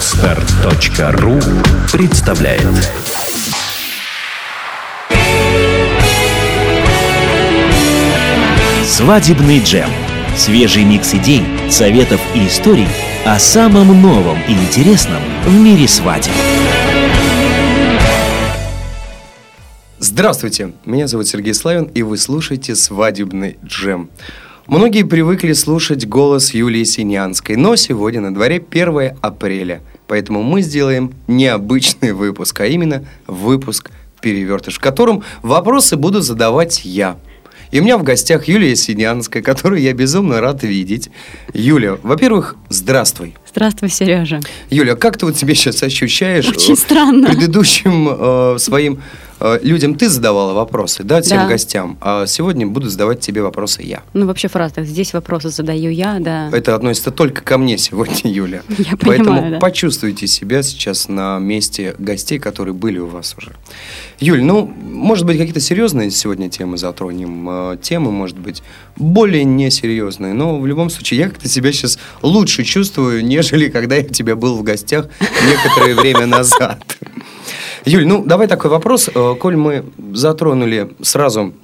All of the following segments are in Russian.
Отстар.ру представляет Свадебный джем. Свежий микс идей, советов и историй о самом новом и интересном в мире свадеб. Здравствуйте, меня зовут Сергей Славин, и вы слушаете «Свадебный джем». Многие привыкли слушать голос Юлии Синянской, но сегодня на дворе 1 апреля, поэтому мы сделаем необычный выпуск, а именно выпуск «Перевертыш», в котором вопросы буду задавать я – и у меня в гостях Юлия Синянская, которую я безумно рад видеть. Юля, во-первых, здравствуй. Здравствуй, Сережа. Юля, как ты вот себя сейчас ощущаешь? Очень странно. Предыдущим э, своим людям ты задавала вопросы, да, всем да. гостям, а сегодня буду задавать тебе вопросы я. Ну, вообще фраза так, здесь вопросы задаю я, да. Это относится только ко мне сегодня, Юля. Я Поэтому понимаю, да. почувствуйте себя сейчас на месте гостей, которые были у вас уже. Юль, ну, может быть, какие-то серьезные сегодня темы затронем, э, темы, может быть, более несерьезные, но в любом случае я как-то себя сейчас лучше чувствую, нежели когда я тебя был в гостях некоторое время назад. Юль, ну давай такой вопрос. Э, коль мы затронули сразу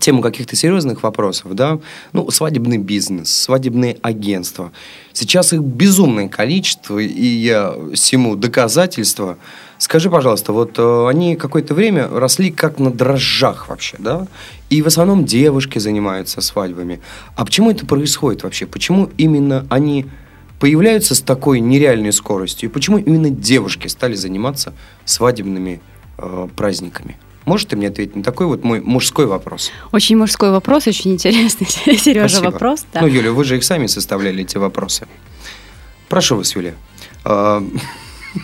тему каких-то серьезных вопросов, да, ну, свадебный бизнес, свадебные агентства. Сейчас их безумное количество, и я всему доказательство. Скажи, пожалуйста, вот э, они какое-то время росли как на дрожжах вообще, да? И в основном девушки занимаются свадьбами. А почему это происходит вообще? Почему именно они появляются с такой нереальной скоростью? И почему именно девушки стали заниматься свадебными э, праздниками? Можешь ты мне ответить на такой вот мой мужской вопрос? Очень мужской вопрос, очень интересный, Сережа, Спасибо. вопрос. Да. Ну, Юля, вы же их сами составляли, эти вопросы. Прошу вас, Юля. А,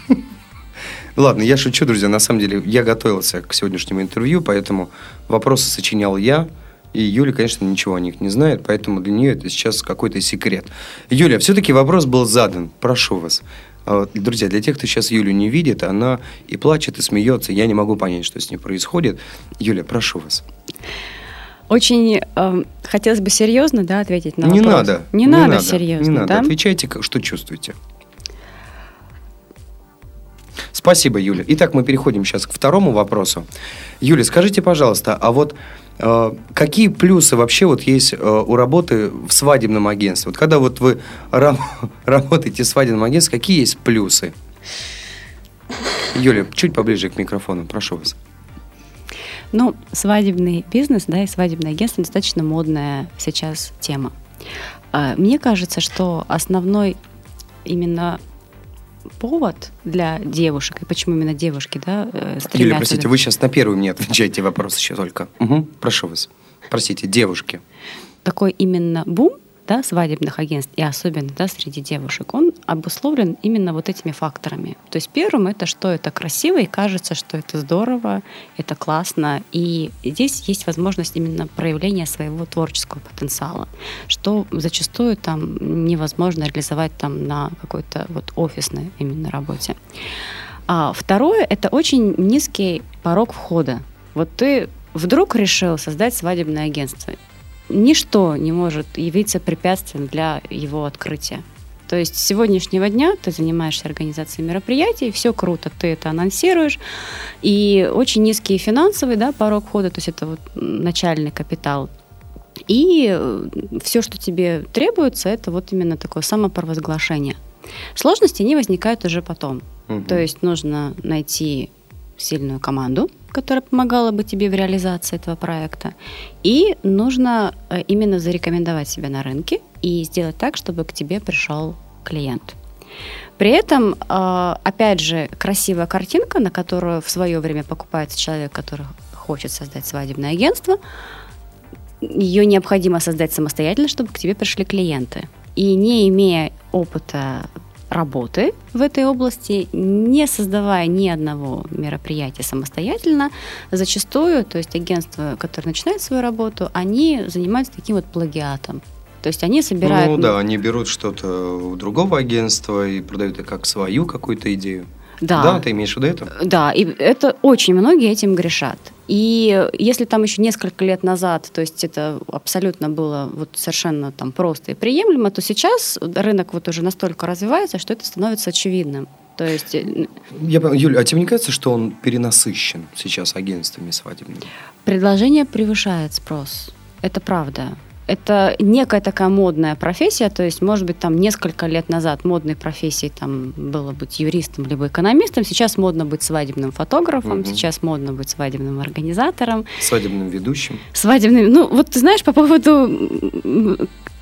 ладно, я шучу, друзья. На самом деле, я готовился к сегодняшнему интервью, поэтому вопросы сочинял я. И Юля, конечно, ничего о них не знает, поэтому для нее это сейчас какой-то секрет. Юля, все-таки вопрос был задан. Прошу вас. А друзья, для тех, кто сейчас Юлю не видит, она и плачет, и смеется. Я не могу понять, что с ней происходит. Юля, прошу вас. Очень э, хотелось бы серьезно да, ответить на не вопрос. Надо, не, не надо. Не серьезно. Не надо. Да? Отвечайте, что чувствуете. Спасибо, Юля. Итак, мы переходим сейчас к второму вопросу. Юля, скажите, пожалуйста, а вот э, какие плюсы вообще вот есть э, у работы в свадебном агентстве? Вот когда вот вы раб- работаете в свадебном агентстве, какие есть плюсы? Юля, чуть поближе к микрофону, прошу вас. Ну, свадебный бизнес, да, и свадебное агентство достаточно модная сейчас тема. А, мне кажется, что основной именно повод для девушек, и почему именно девушки, да, э, стремятся... Юля, простите, вы сейчас на первый мне отвечаете вопрос еще только. Угу, прошу вас. Простите, девушки. Такой именно бум да, свадебных агентств, и особенно да, среди девушек, он обусловлен именно вот этими факторами. То есть первым это что это красиво, и кажется, что это здорово, это классно, и здесь есть возможность именно проявления своего творческого потенциала, что зачастую там невозможно реализовать там на какой-то вот офисной именно работе. А второе — это очень низкий порог входа. Вот ты вдруг решил создать свадебное агентство ничто не может явиться препятствием для его открытия. То есть с сегодняшнего дня ты занимаешься организацией мероприятий, все круто, ты это анонсируешь, и очень низкий финансовый да, порог входа, то есть это вот начальный капитал. И э, все, что тебе требуется, это вот именно такое самопровозглашение. Сложности не возникают уже потом. Угу. То есть нужно найти сильную команду, которая помогала бы тебе в реализации этого проекта. И нужно э, именно зарекомендовать себя на рынке и сделать так, чтобы к тебе пришел клиент. При этом, э, опять же, красивая картинка, на которую в свое время покупается человек, который хочет создать свадебное агентство, ее необходимо создать самостоятельно, чтобы к тебе пришли клиенты. И не имея опыта работы в этой области, не создавая ни одного мероприятия самостоятельно, зачастую, то есть агентства, которые начинают свою работу, они занимаются таким вот плагиатом. То есть они собирают... Ну да, они берут что-то у другого агентства и продают это как свою какую-то идею. Да. Да, ты имеешь в виду это? Да, и это очень многие этим грешат. И если там еще несколько лет назад, то есть это абсолютно было вот совершенно там просто и приемлемо, то сейчас рынок вот уже настолько развивается, что это становится очевидным. То есть... э, Я. Юль, а тебе не кажется, что он перенасыщен сейчас агентствами свадебными? Предложение превышает спрос. Это правда. Это некая такая модная профессия, то есть, может быть, там несколько лет назад модной профессией там было быть юристом либо экономистом, сейчас модно быть свадебным фотографом, Мгм. сейчас модно быть свадебным организатором, Свадебным ведущим? свадебным. Ну, вот ты знаешь, по поводу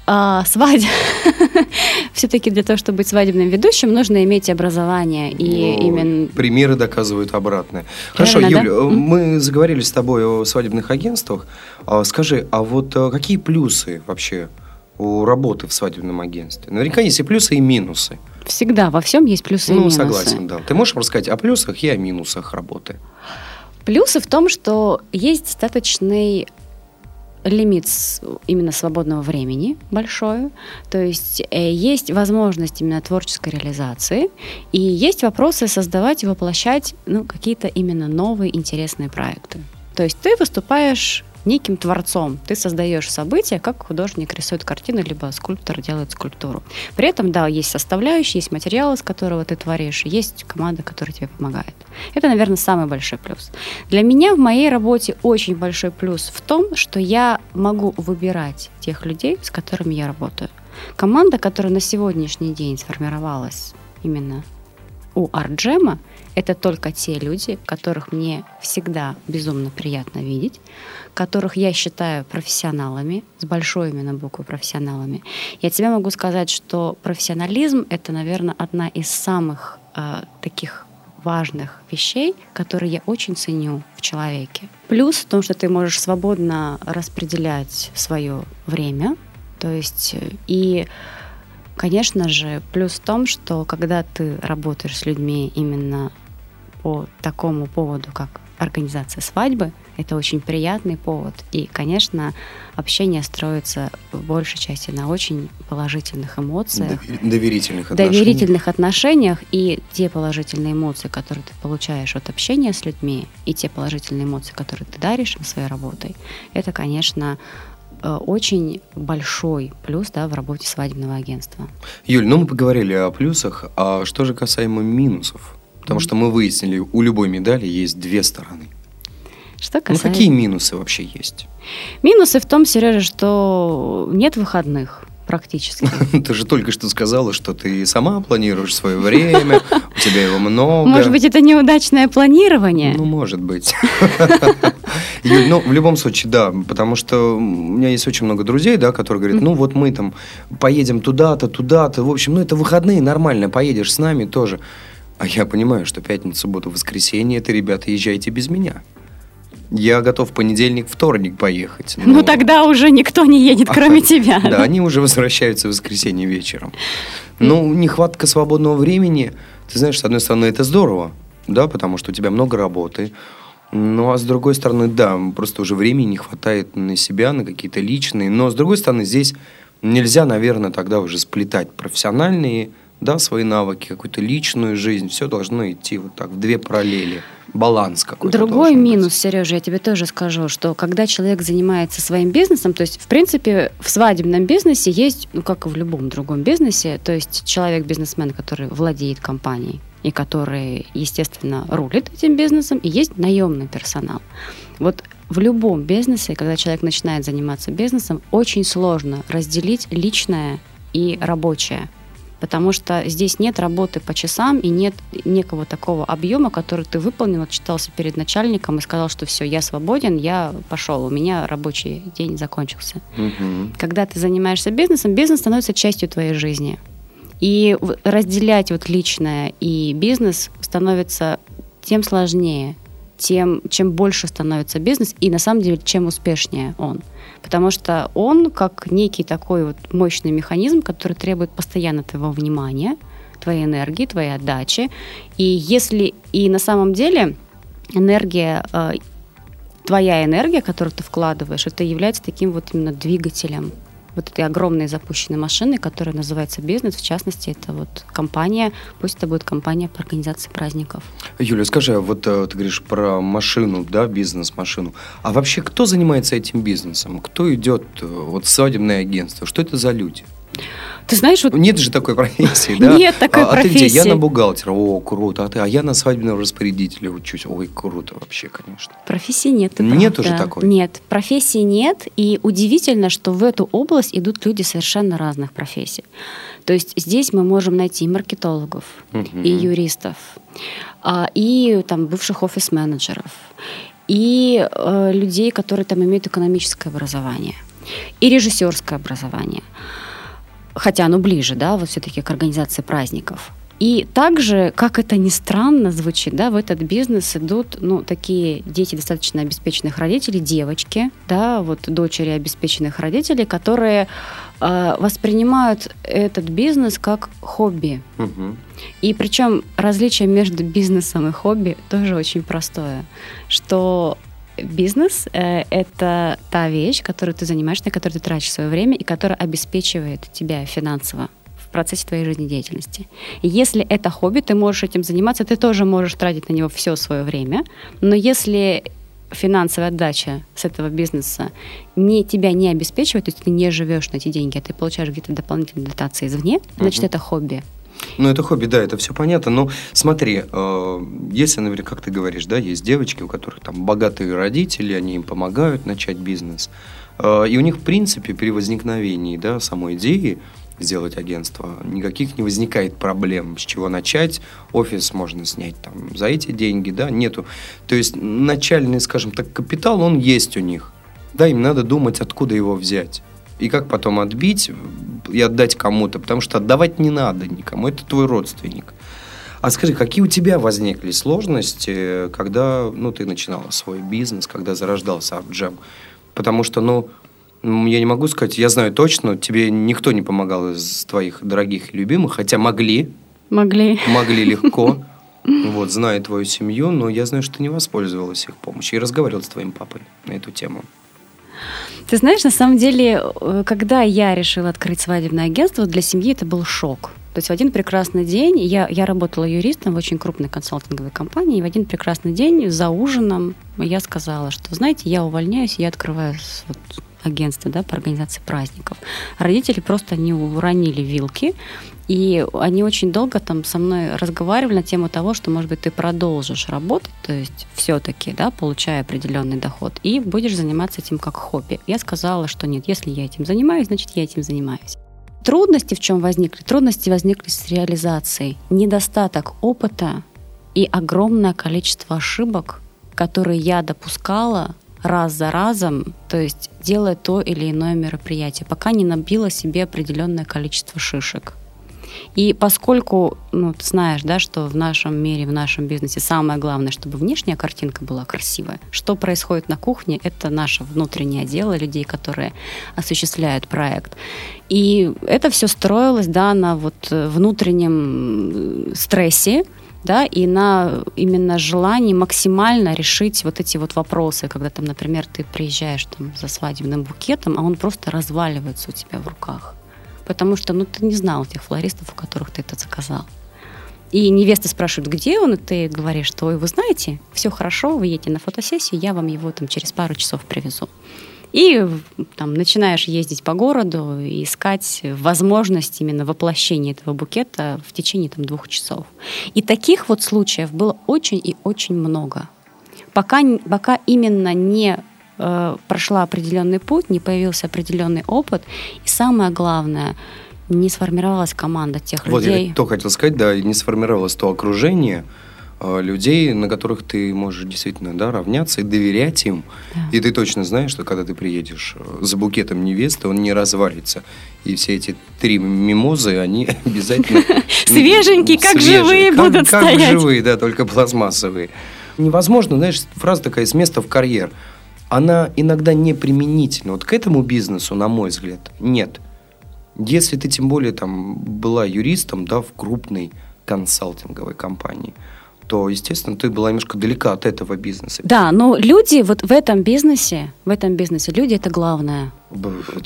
а, свадеб, все-таки для того, чтобы быть свадебным ведущим, нужно иметь образование и Ну, именно Примеры доказывают обратное. Хорошо, Правильно, Юль, да? мы заговорили с тобой о свадебных агентствах. А, Скажи, а вот э, какие плюсы вообще у работы в свадебном агентстве? Наверняка есть и плюсы, и минусы. всегда во всем есть плюсы и ну, минусы. согласен, да. Ты можешь рассказать о плюсах и о минусах работы? Плюсы в том, что есть достаточный лимит именно свободного времени большой, то есть э, есть возможность именно творческой реализации, и есть вопросы создавать и воплощать ну, какие-то именно новые интересные проекты. То есть ты выступаешь неким творцом, ты создаешь события, как художник рисует картину, либо скульптор делает скульптуру. При этом, да, есть составляющие, есть материалы, из которого ты творишь, есть команда, которая тебе помогает. Это, наверное, самый большой плюс. Для меня в моей работе очень большой плюс в том, что я могу выбирать тех людей, с которыми я работаю. Команда, которая на сегодняшний день сформировалась именно у Арджема, это только те люди, которых мне всегда безумно приятно видеть, которых я считаю профессионалами, с большой именно буквы профессионалами. Я тебе могу сказать, что профессионализм — это, наверное, одна из самых э, таких важных вещей, которые я очень ценю в человеке. Плюс в том, что ты можешь свободно распределять свое время, то есть э, и Конечно же, плюс в том, что когда ты работаешь с людьми именно по такому поводу, как организация свадьбы, это очень приятный повод. И, конечно, общение строится в большей части на очень положительных эмоциях, Довер- Доверительных отношений. доверительных отношениях, и те положительные эмоции, которые ты получаешь от общения с людьми, и те положительные эмоции, которые ты даришь им своей работой, это, конечно, э, очень большой плюс да, в работе свадебного агентства. Юль, ну мы поговорили о плюсах, а что же касаемо минусов? Потому что мы выяснили, у любой медали есть две стороны. Что Ну касается... какие минусы вообще есть? Минусы в том, Сережа, что нет выходных практически. Ты же только что сказала, что ты сама планируешь свое время, у тебя его много. Может быть, это неудачное планирование? Ну, может быть. Юль, ну, в любом случае, да, потому что у меня есть очень много друзей, да, которые говорят, ну, вот мы там поедем туда-то, туда-то, в общем, ну, это выходные, нормально, поедешь с нами тоже. А я понимаю, что пятница, суббота, воскресенье, это, ребята, езжайте без меня. Я готов понедельник, вторник поехать. Ну но- тогда уже никто не едет, кроме тебя. Да, они уже возвращаются в воскресенье вечером. Ну, нехватка свободного времени, ты знаешь, с одной стороны, это здорово, да, потому что у тебя много работы. Ну, а с другой стороны, да, просто уже времени не хватает на себя, на какие-то личные. Но, с другой стороны, здесь нельзя, наверное, тогда уже сплетать профессиональные, да, свои навыки, какую-то личную жизнь. Все должно идти вот так, в две параллели. Баланс какой-то Другой должен быть. минус, Сережа, я тебе тоже скажу, что когда человек занимается своим бизнесом, то есть, в принципе, в свадебном бизнесе есть, ну, как и в любом другом бизнесе, то есть человек-бизнесмен, который владеет компанией и который, естественно, рулит этим бизнесом, и есть наемный персонал. Вот в любом бизнесе, когда человек начинает заниматься бизнесом, очень сложно разделить личное и рабочее. Потому что здесь нет работы по часам и нет некого такого объема, который ты выполнил, отчитался перед начальником и сказал, что все, я свободен, я пошел, у меня рабочий день закончился. Мгм. Когда ты занимаешься бизнесом, бизнес становится частью твоей жизни. И разделять вот личное и бизнес становится тем сложнее, тем, чем больше становится бизнес, и на самом деле, чем успешнее он. Потому что он как некий такой вот мощный механизм, который требует постоянно твоего внимания, твоей энергии, твоей отдачи. И если и на самом деле энергия, э, твоя энергия, которую ты вкладываешь, это является таким вот именно двигателем вот этой огромной запущенной машины, которая называется бизнес. В частности, это вот компания, пусть это будет компания по организации праздников. Юля, скажи, а вот э, ты говоришь про машину, да, бизнес-машину. А вообще кто занимается этим бизнесом? Кто идет э, вот свадебное агентство? Что это за люди? Ты знаешь, вот... Нет же такой профессии, да? Нет такой а, профессии. А ты где? Я на бухгалтера. О, круто. А ты? А я на свадебного распорядителя учусь. Ой, круто вообще, конечно. Профессии нет. Ты нет прав, уже да. такой? Нет, профессии нет. И удивительно, что в эту область идут люди совершенно разных профессий. То есть здесь мы можем найти и маркетологов, Мгм. и юристов, а, и там бывших офис-менеджеров, и э, людей, которые там имеют экономическое образование, и режиссерское образование. Хотя оно ближе, да, вот все-таки к организации праздников. И также, как это ни странно звучит, да, в этот бизнес идут, ну, такие дети достаточно обеспеченных родителей, девочки, да, вот дочери обеспеченных родителей, которые э, воспринимают этот бизнес как хобби. Мгм. И причем различие между бизнесом и хобби тоже очень простое, что бизнес э, это та вещь, которую ты занимаешься, на которую ты тратишь свое время и которая обеспечивает тебя финансово в процессе твоей жизнедеятельности. Если это хобби, ты можешь этим заниматься, ты тоже можешь тратить на него все свое время, но если финансовая отдача с этого бизнеса не, тебя не обеспечивает, то есть ты не живешь на эти деньги, а ты получаешь где-то дополнительные дотации извне, значит, Мгм. это хобби. Ну, это хобби, да, это все понятно. Но смотри, э, если, например, как ты говоришь, да, есть девочки, у которых там богатые родители, они им помогают начать бизнес. Э, и у них, в принципе, при возникновении, да, самой идеи сделать агентство, никаких не возникает проблем, с чего начать. Офис можно снять там за эти деньги, да, нету. То есть начальный, скажем так, капитал, он есть у них. Да, им надо думать, откуда его взять. И как потом отбить и отдать кому-то, потому что отдавать не надо никому, это твой родственник. А скажи, какие у тебя возникли сложности, когда ну, ты начинала свой бизнес, когда зарождался Арджем? Потому что, ну, я не могу сказать, я знаю точно, тебе никто не помогал из твоих дорогих и любимых, хотя могли, Могли. могли легко, вот, зная твою семью, но я знаю, что ты не воспользовалась их помощью и разговаривал с твоим папой на эту тему. Ты знаешь, на самом деле, э, когда я решила открыть свадебное агентство, для семьи это был шок. То есть в один прекрасный день я, я работала юристом в очень крупной консалтинговой компании, и в один прекрасный день за ужином я сказала, что, знаете, я увольняюсь, я открываю вот, агентство да, по организации праздников. Родители просто не уронили вилки, и они очень долго там со мной разговаривали на тему того, что, может быть, ты продолжишь работать, то есть все-таки, да, получая определенный доход, и будешь заниматься этим как хобби. Я сказала, что нет, если я этим занимаюсь, значит, я этим занимаюсь. Трудности в чем возникли? Трудности возникли с реализацией. Недостаток опыта и огромное количество ошибок, которые я допускала раз за разом, то есть делая то или иное мероприятие, пока не набила себе определенное количество шишек. И поскольку, ну, ты знаешь, да, что в нашем мире, в нашем бизнесе самое главное, чтобы внешняя картинка была красивая. Что происходит на кухне, это наше внутреннее дело людей, которые осуществляют проект. И это все строилось, да, на вот э, внутреннем э, стрессе, да, и на именно желании максимально решить вот эти вот вопросы, когда там, например, ты приезжаешь там за свадебным букетом, а он просто разваливается у тебя в руках, потому что, ну, ты не знал тех флористов, у которых ты это заказал. И невеста спрашивает, где он, и ты говоришь, что, вы знаете, все хорошо, вы едете на фотосессию, я вам его там через пару часов привезу. И там начинаешь ездить по городу и искать возможность именно воплощения этого букета в течение там, двух часов. И таких вот случаев было очень и очень много. Пока, пока именно не э, прошла определенный путь, не появился определенный опыт, и самое главное, не сформировалась команда тех Вот людей. я то хотел сказать, да, не сформировалось то окружение э, людей, на которых ты можешь действительно да, равняться и доверять им. Да. И ты точно знаешь, что когда ты приедешь э, за букетом невесты, он не развалится. И все эти три мимозы, они обязательно... Свеженькие, как живые как- будут Как стоять. живые, да, только пластмассовые. Невозможно, знаешь, фраза такая с места в карьер. Она иногда не применительна. Вот к этому бизнесу, на мой взгляд, нет. Если ты тем более там была юристом, да, в крупной консалтинговой компании, то, естественно, ты была немножко далека от этого бизнеса. Да, но люди вот в этом бизнесе, в этом бизнесе люди это главное.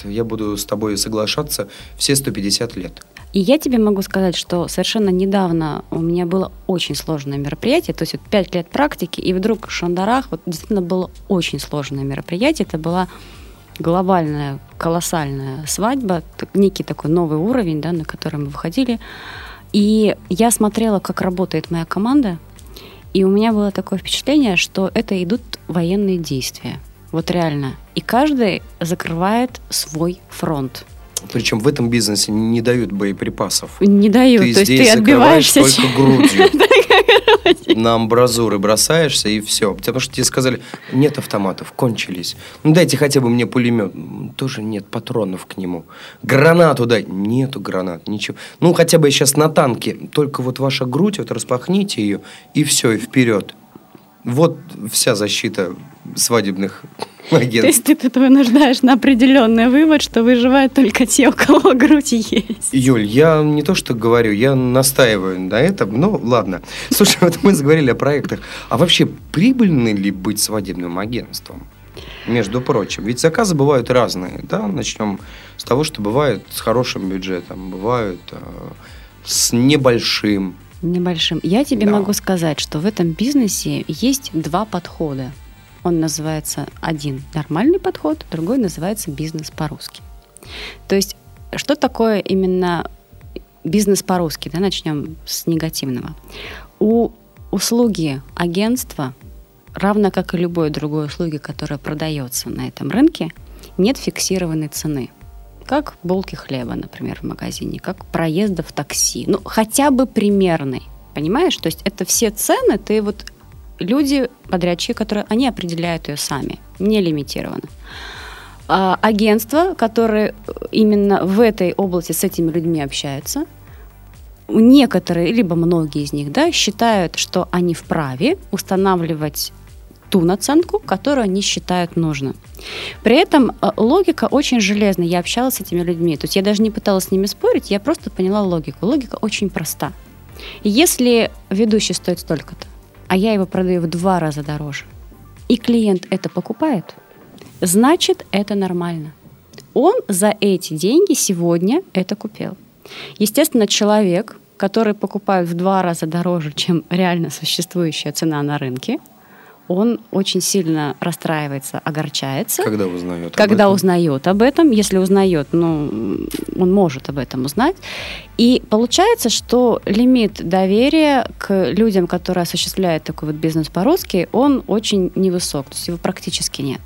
Я буду с тобой соглашаться все 150 лет. И я тебе могу сказать, что совершенно недавно у меня было очень сложное мероприятие, то есть вот 5 лет практики, и вдруг в Шандарах вот действительно было очень сложное мероприятие. Это была глобальная, колоссальная свадьба, некий такой новый уровень, да, на который мы выходили. И я смотрела, как работает моя команда, и у меня было такое впечатление, что это идут военные действия. Вот реально. И каждый закрывает свой фронт. Причем в этом бизнесе не дают боеприпасов. Не дают, ты то есть ты отбиваешься. только грудью. На амбразуры бросаешься и все. Потому что тебе сказали, нет автоматов, кончились. Ну дайте хотя бы мне пулемет. Тоже нет патронов к нему. Гранату дай. Нету гранат, ничего. Ну хотя бы сейчас на танке. Только вот ваша грудь, вот распахните ее и все, и вперед. Вот вся защита свадебных агентств. То есть ты тут вынуждаешь на определенный вывод, что выживают только те, у кого грудь есть. Юль, я не то что говорю, я настаиваю на этом, ну ладно. Слушай, вот мы заговорили о проектах. А вообще прибыльно ли быть свадебным агентством? Между прочим, ведь заказы бывают разные, да? Начнем с того, что бывают с хорошим бюджетом, бывают э, с небольшим, Небольшим. Я тебе Да. могу сказать, что в этом бизнесе есть два подхода. Он называется один нормальный подход, другой называется бизнес по-русски. То есть, что такое именно бизнес по-русски? Да, начнем с негативного. У услуги агентства, равно как и любой другой услуги, которая продается на этом рынке, нет фиксированной цены. Как булки хлеба, например, в магазине, как проезда в такси. Ну, хотя бы примерный. Понимаешь? То есть это все цены, ты вот люди, подрядчики, которые, они определяют ее сами, не лимитированно. А агентства, которые именно в этой области с этими людьми общаются, некоторые, либо многие из них, да, считают, что они вправе устанавливать ту наценку, которую они считают нужным. При этом э, логика очень железная. Я общалась с этими людьми. То есть я даже не пыталась с ними спорить, я просто поняла логику. Логика очень проста. Если ведущий стоит столько-то, а я его продаю в два раза дороже, и клиент это покупает, значит, это нормально. Он за эти деньги сегодня это купил. Естественно, человек, который покупает в два раза дороже, чем реально существующая цена на рынке, он очень сильно расстраивается, огорчается. когда узнает. об Когда этом. узнает об этом, если узнает, ну, он может об этом узнать. И получается, что лимит доверия к людям, которые осуществляют такой вот бизнес по-русски, он очень невысок, то есть его практически нет.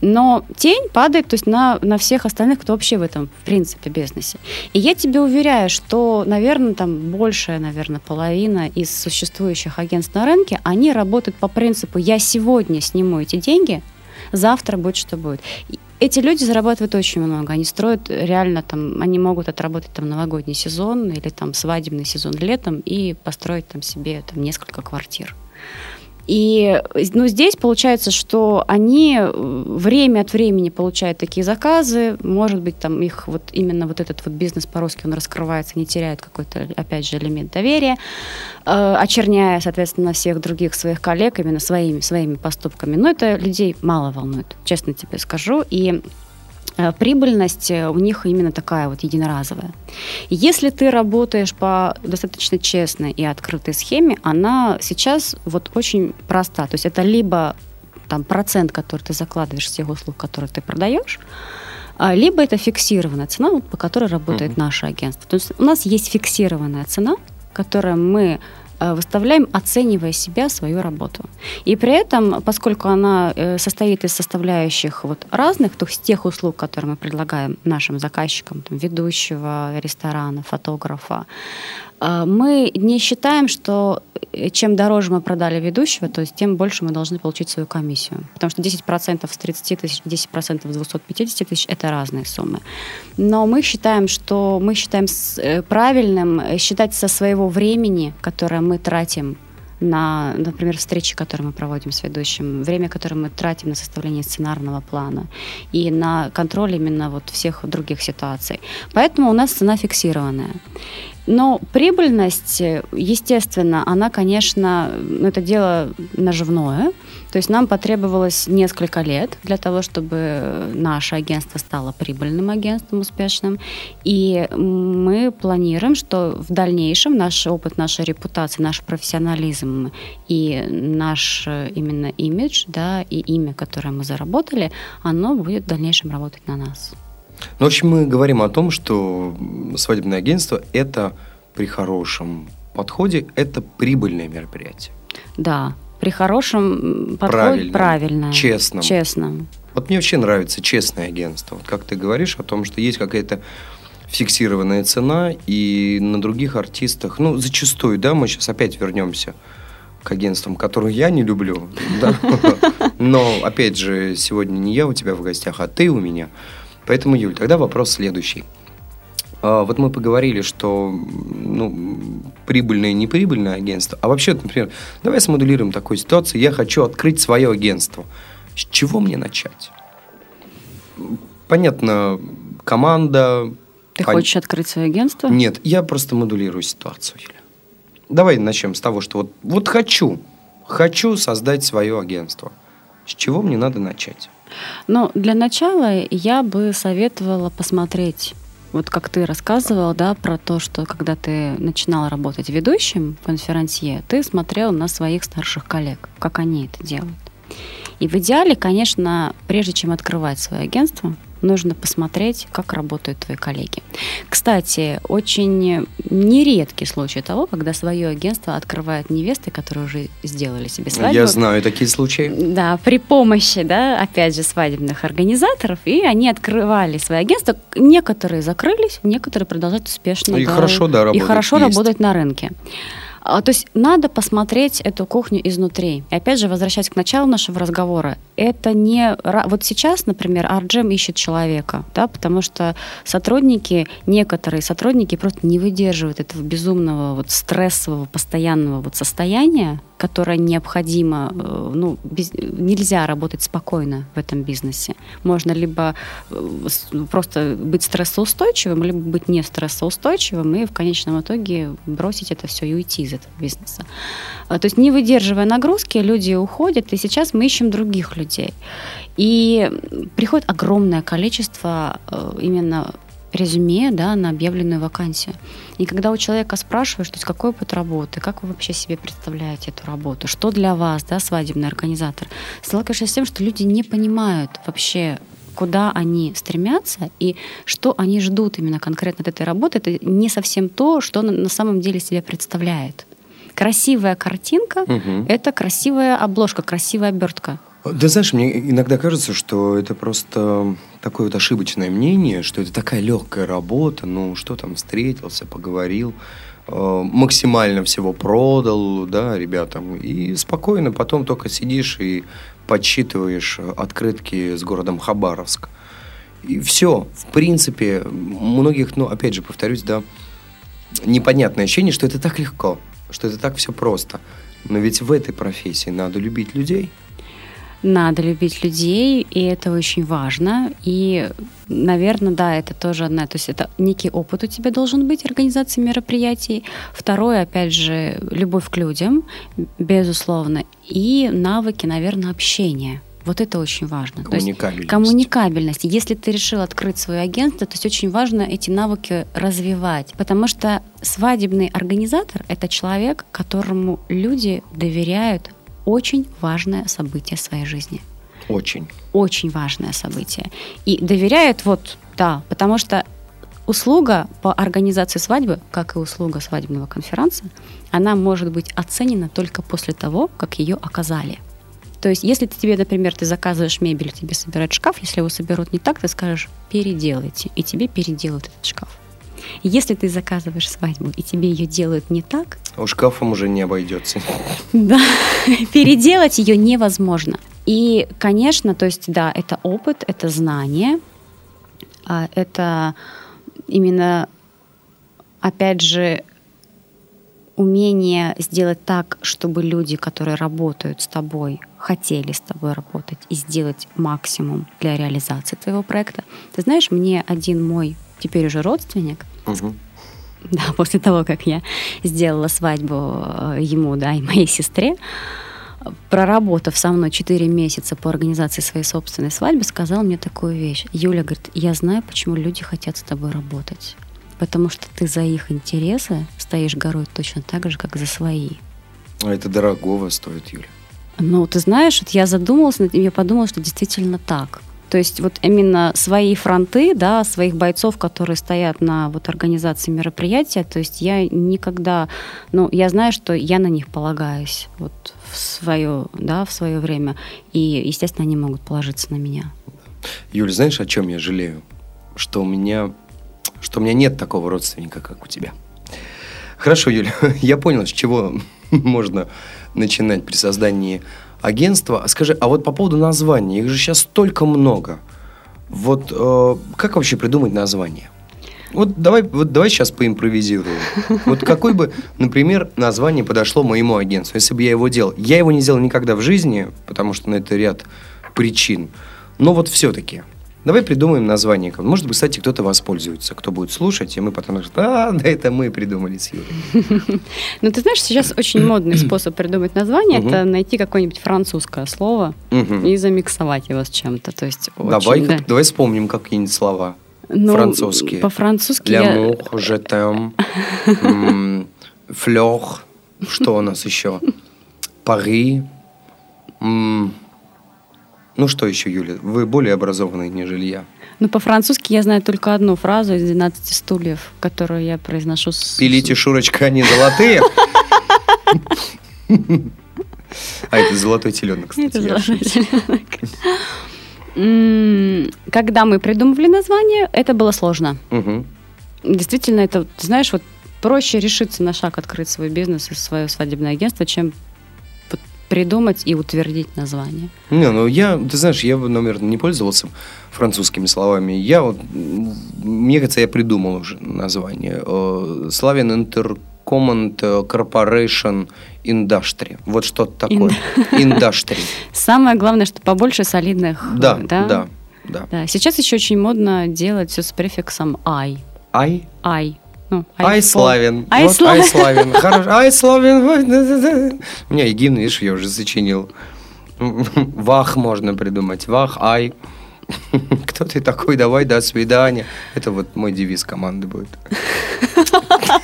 Но тень падает то есть на, на всех остальных, кто вообще в этом, в принципе, бизнесе. И я тебе уверяю, что, наверное, там большая, наверное, половина из существующих агентств на рынке, они работают по принципу «я сегодня сниму эти деньги, завтра будет что будет». Эти люди зарабатывают очень много. Они строят реально там, они могут отработать там новогодний сезон или там свадебный сезон летом и построить там себе там несколько квартир. И ну, здесь получается, что они э, время от времени получают такие заказы, может быть, там их вот именно вот этот вот бизнес по-русски, он раскрывается, не теряет какой-то, опять же, элемент доверия, э, очерняя, соответственно, всех других своих коллег именно своими, своими поступками. Но это людей мало волнует, честно тебе скажу. И прибыльность э, у них именно такая вот единоразовая. Если ты работаешь по достаточно честной и открытой схеме, она сейчас вот очень проста. То есть это либо там процент, который ты закладываешь с тех услуг, которые ты продаешь, а, либо это фиксированная цена, вот по которой работает Мгм. наше агентство. То есть у нас есть фиксированная цена, которую мы э, выставляем, оценивая себя, свою работу. И при этом, поскольку она э, состоит из составляющих вот разных, то есть тех услуг, которые мы предлагаем нашим заказчикам, там, ведущего ресторана, фотографа, э, мы не считаем, что э, чем дороже мы продали ведущего, то есть тем больше мы должны получить свою комиссию. Потому что 10% с 30 тысяч, 10% с 250 тысяч – это разные суммы. Но мы считаем, что мы считаем э, правильным э, считать со своего времени, которое мы тратим на, например, встречи, которые мы проводим с ведущим, время, которое мы тратим на составление сценарного плана и на контроль именно вот всех других ситуаций. Поэтому у нас цена фиксированная. Но прибыльность, э, естественно, она, конечно, это дело наживное. То есть нам потребовалось несколько лет для того, чтобы наше агентство стало прибыльным агентством успешным. И мы планируем, что в дальнейшем наш опыт, наша репутация, наш профессионализм и наш именно имидж, да, и имя, которое мы заработали, оно будет в дальнейшем работать на нас. Ну, в общем, мы говорим о том, что свадебное агентство – это при хорошем подходе, это прибыльное мероприятие. Да, при хорошем подходе правильно, правильно честном. честном. Вот мне вообще нравится честное агентство. Вот как ты говоришь о том, что есть какая-то фиксированная цена, и на других артистах, ну, зачастую, да, мы сейчас опять вернемся к агентствам, которые я не люблю, да? но, опять же, сегодня не я у тебя в гостях, а ты у меня. Поэтому, Юль, тогда вопрос следующий. А, вот мы поговорили, что ну, прибыльное и неприбыльное агентство. А вообще, например, давай смоделируем такую ситуацию. Я хочу открыть свое агентство. С чего мне начать? Понятно, команда. Ты пон... хочешь открыть свое агентство? Нет, я просто модулирую ситуацию, Юля. Давай начнем с того, что вот, вот хочу, хочу создать свое агентство. С чего мне надо начать? Ну, для начала я бы советовала посмотреть вот как ты рассказывал, да, про то, что когда ты начинал работать ведущим конферансье, ты смотрел на своих старших коллег, как они это делают. И в идеале, конечно, прежде чем открывать свое агентство, нужно посмотреть, как работают твои коллеги. Кстати, очень нередкий случай того, когда свое агентство открывают невесты, которые уже сделали себе свадьбу. Я знаю такие случаи. Да, при помощи, да, опять же, свадебных организаторов, и они открывали свои агентства. Некоторые закрылись, некоторые продолжают успешно. И да, хорошо, да, работать. И хорошо есть. работать на рынке. А, то есть надо посмотреть эту кухню изнутри. И опять же, возвращаясь к началу нашего разговора, это не... Вот сейчас, например, Арджем ищет человека, да, потому что сотрудники, некоторые сотрудники просто не выдерживают этого безумного вот стрессового постоянного вот состояния, которое необходимо, э, ну, без, нельзя работать спокойно в этом бизнесе. Можно либо э, просто быть стрессоустойчивым, либо быть не стрессоустойчивым и в конечном итоге бросить это все и уйти из этого бизнеса. А, то есть не выдерживая нагрузки, люди уходят, и сейчас мы ищем других людей. И приходит огромное количество э, именно резюме да, на объявленную вакансию. И когда у человека спрашиваешь, то есть какой опыт работы, как вы вообще себе представляете эту работу, что для вас, да, свадебный организатор, сталкиваешься с тем, что люди не понимают вообще, куда они стремятся и что они ждут именно конкретно от этой работы, это не совсем то, что на, самом деле себе представляет. Красивая картинка угу. это красивая обложка, красивая обертка. Да знаешь, мне иногда кажется, что это просто такое вот ошибочное мнение, что это такая легкая работа, ну что там, встретился, поговорил, э, максимально всего продал, да, ребятам, и спокойно потом только сидишь и подсчитываешь открытки с городом Хабаровск. И все, в принципе, многих, ну, опять же, повторюсь, да, непонятное ощущение, что это так легко, что это так все просто. Но ведь в этой профессии надо любить людей – надо любить людей, и это очень важно. И, наверное, да, это тоже одна, то есть это некий опыт у тебя должен быть организации мероприятий. Второе, опять же, любовь к людям, безусловно, и навыки, наверное, общения. Вот это очень важно. Коммуникабельность. То есть, коммуникабельность. Если ты решил открыть свое агентство, то есть очень важно эти навыки развивать. Потому что свадебный организатор – это человек, которому люди доверяют очень важное событие в своей жизни. Очень. Очень важное событие. И доверяют вот, да, потому что услуга по организации свадьбы, как и услуга свадебного конференца, она может быть оценена только после того, как ее оказали. То есть, если ты тебе, например, ты заказываешь мебель, тебе собирают шкаф, если его соберут не так, ты скажешь, переделайте, и тебе переделают этот шкаф. Если ты заказываешь свадьбу, и тебе ее делают не так... У шкафом уже не обойдется. Да, переделать ее невозможно. И, конечно, то есть, да, это опыт, это знание, а это именно, опять же, умение сделать так, чтобы люди, которые работают с тобой, хотели с тобой работать и сделать максимум для реализации твоего проекта. Ты знаешь, мне один мой теперь уже родственник, угу. да, после того, как я сделала свадьбу э, ему, да, и моей сестре, проработав со мной 4 месяца по организации своей собственной свадьбы, сказал мне такую вещь. Юля говорит, я знаю, почему люди хотят с тобой работать. Потому что ты за их интересы стоишь горой точно так же, как за свои. А это дорогого стоит, Юля. Ну, ты знаешь, вот я задумалась я подумала, что действительно так. То есть вот именно свои фронты, да, своих бойцов, которые стоят на вот организации мероприятия, то есть я никогда, ну, я знаю, что я на них полагаюсь вот в свое, да, в свое время, и, естественно, они могут положиться на меня. Юль, знаешь, о чем я жалею? Что у меня, что у меня нет такого родственника, как у тебя. Хорошо, Юля, я понял, с чего можно начинать при создании агентства. Скажи, а вот по поводу названия, их же сейчас столько много. Вот э, как вообще придумать название? Вот давай, вот давай сейчас поимпровизируем. Вот какой бы, например, название подошло моему агентству, если бы я его делал. Я его не делал никогда в жизни, потому что на это ряд причин. Но вот все-таки. Давай придумаем название. Может быть, кстати, кто-то воспользуется, кто будет слушать, и мы потом скажем, а, да, это мы придумали с Юрой. Ну, ты знаешь, сейчас очень модный способ придумать название, это найти какое-нибудь французское слово и замиксовать его с чем-то. То есть давай, давай вспомним какие-нибудь слова. Ну, французские. По-французски L'amour, я... je t'aime, fleur, что у нас еще? Пари, ну что еще, Юля? Вы более образованные, нежели я. Ну, по-французски я знаю только одну фразу из 12 стульев, которую я произношу с... Пилите, Шурочка, они золотые. А это золотой теленок, кстати. Это золотой теленок. Когда мы придумывали название, это было сложно. Действительно, это, ты знаешь, вот проще решиться на шаг открыть свой бизнес и свое свадебное агентство, чем придумать и утвердить название. Не, ну я, ты знаешь, я, наверное, не пользовался французскими словами. Я вот, мне кажется, я придумал уже название. Славян Intercommand Corporation Industry. Вот что-то такое. Industry. Самое главное, что побольше солидных. Да, да. Да. да. Сейчас еще очень модно делать все с префиксом I. I? I. Ну, Айславин. Айславин. Вот Айславин. Хорошо. Айславин. У меня и гимн, видишь, я уже сочинил. Вах можно придумать. Вах, ай. Кто ты такой? Давай, до свидания. Это вот мой девиз команды будет.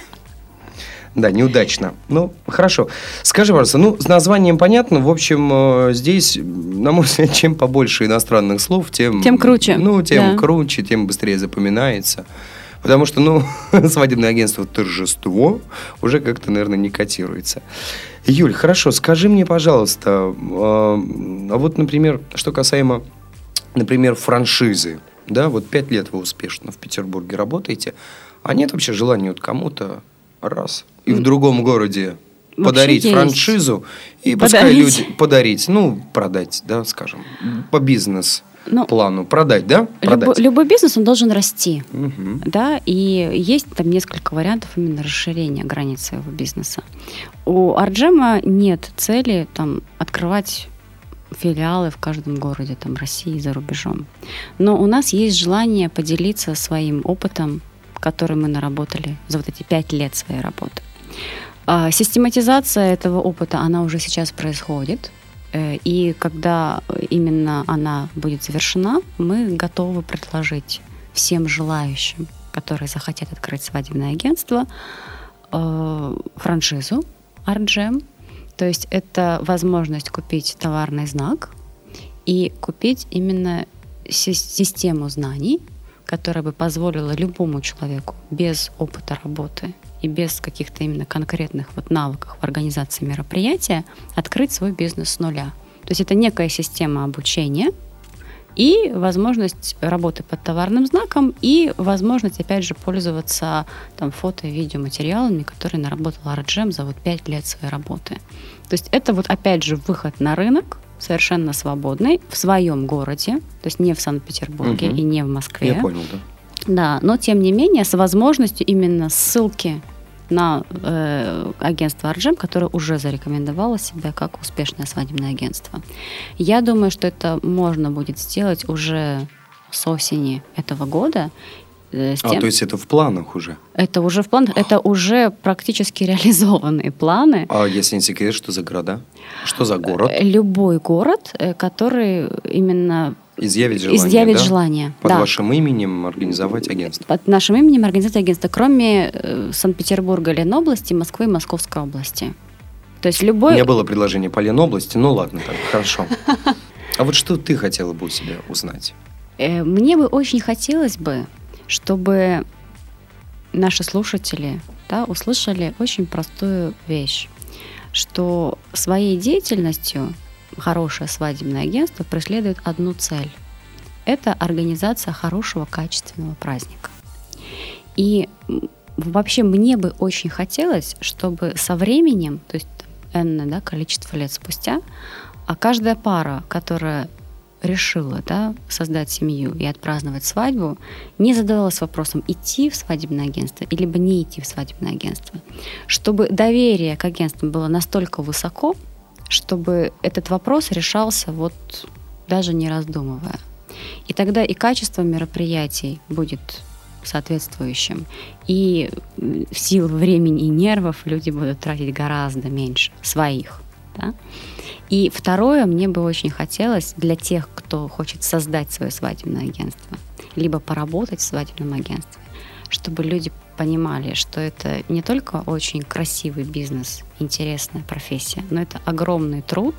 Да, неудачно. Ну, хорошо. Скажи, пожалуйста, ну, с названием понятно. В общем, э, здесь, на мой взгляд, чем побольше иностранных слов, тем... Тем круче. Ну, тем да. круче, тем быстрее запоминается. Потому что, ну, свадебное агентство «Торжество» уже как-то, наверное, не котируется. Юль, хорошо, скажи мне, пожалуйста, а, а вот, например, что касаемо, например, франшизы, да, вот пять лет вы успешно в Петербурге работаете, а нет вообще желания вот кому-то раз и в другом городе Вообще подарить есть. франшизу и подарить. пускай люди подарить, ну, продать, да, скажем, по бизнес ну, плану продать, да? Продать. Любой, любой бизнес, он должен расти, угу. да, и есть там несколько вариантов именно расширения границ своего бизнеса. У Арджема нет цели там открывать филиалы в каждом городе там России и за рубежом. Но у нас есть желание поделиться своим опытом, который мы наработали за вот эти пять лет своей работы. А систематизация этого опыта, она уже сейчас происходит. Э, и когда именно она будет завершена, мы готовы предложить всем желающим, которые захотят открыть свадебное агентство, э, франшизу Арджем. То есть это возможность купить товарный знак и купить именно систему знаний, которая бы позволила любому человеку без опыта работы и без каких-то именно конкретных вот навыков в организации мероприятия открыть свой бизнес с нуля. То есть это некая система обучения и возможность работы под товарным знаком и возможность, опять же, пользоваться там, фото и видеоматериалами, которые наработал Арджем за вот пять лет своей работы. То есть это вот, опять же, выход на рынок, совершенно свободный, в своем городе, то есть не в Санкт-Петербурге угу. и не в Москве. Я понял, да. Да, но тем не менее с возможностью именно ссылки на э, агентство Арджем, которое уже зарекомендовало себя как успешное свадебное агентство. Я думаю, что это можно будет сделать уже с осени этого года. Э, с А, тем... то есть это в планах уже? Это уже в планах, это уже практически реализованные планы. А если не секрет, что за города? Что за город? Э, Любой город, э, который именно Изъявить желание, изъявит да? желание. Под да. вашим именем организовать агентство. Под нашим именем организовать агентство, кроме э, Санкт-Петербурга, Ленобласти, Москвы и Московской области. То есть У любой... меня было предложение по Ленобласти, ну ладно, так, хорошо. А вот что ты хотела бы у себя узнать? Мне бы очень хотелось бы, чтобы наши слушатели да, услышали очень простую вещь, что своей деятельностью хорошее свадебное агентство преследует одну цель. Это организация хорошего, качественного праздника. И вообще мне бы очень хотелось, чтобы со временем, то есть энное да, количество лет спустя, а каждая пара, которая решила да, создать семью и отпраздновать свадьбу, не задавалась вопросом, идти в свадебное агентство или не идти в свадебное агентство. Чтобы доверие к агентству было настолько высоко, чтобы этот вопрос решался вот даже не раздумывая. И тогда и качество мероприятий будет соответствующим, и сил, времени и нервов люди будут тратить гораздо меньше своих. Да? И второе, мне бы очень хотелось для тех, кто хочет создать свое свадебное агентство, либо поработать в свадебном агентстве, чтобы люди понимали, что это не только очень красивый бизнес, интересная профессия, но это огромный труд,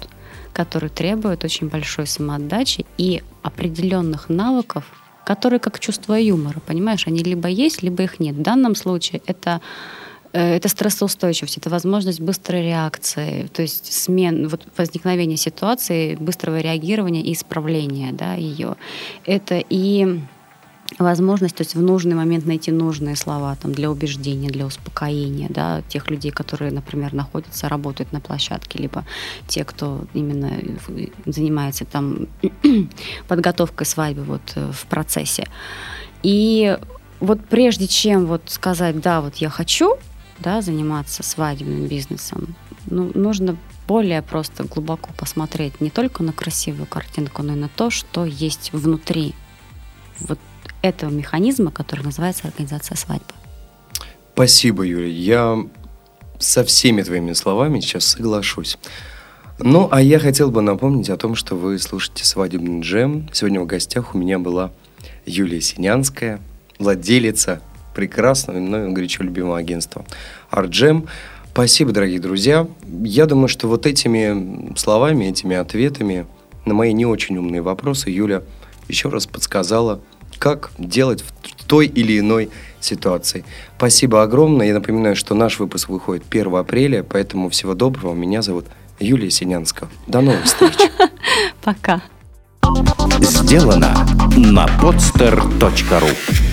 который требует очень большой самоотдачи и определенных навыков, которые как чувство юмора, понимаешь, они либо есть, либо их нет. В данном случае это это стрессоустойчивость, это возможность быстрой реакции, то есть смен, вот возникновение ситуации, быстрого реагирования и исправления да, ее. Это и возможность, то есть в нужный момент найти нужные слова там, для убеждения, для успокоения да, тех людей, которые, например, находятся, работают на площадке, либо те, кто именно занимается там подготовкой свадьбы вот э, в процессе. И вот прежде чем вот сказать, да, вот я хочу да, заниматься свадебным бизнесом, ну, нужно более просто глубоко посмотреть не только на красивую картинку, но и на то, что есть внутри вот этого механизма, который называется организация свадьбы. Спасибо, Юля. Я со всеми твоими словами сейчас соглашусь. Ну, а я хотел бы напомнить о том, что вы слушаете «Свадебный джем». Сегодня в гостях у меня была Юлия Синянская, владелица прекрасного, мною горячо любимого агентства «Арджем». Спасибо, дорогие друзья. Я думаю, что вот этими словами, этими ответами на мои не очень умные вопросы Юля еще раз подсказала, как делать в той или иной ситуации. Спасибо огромное. Я напоминаю, что наш выпуск выходит 1 апреля, поэтому всего доброго. Меня зовут Юлия Синянская. До новых встреч. Пока. Сделано на podster.ru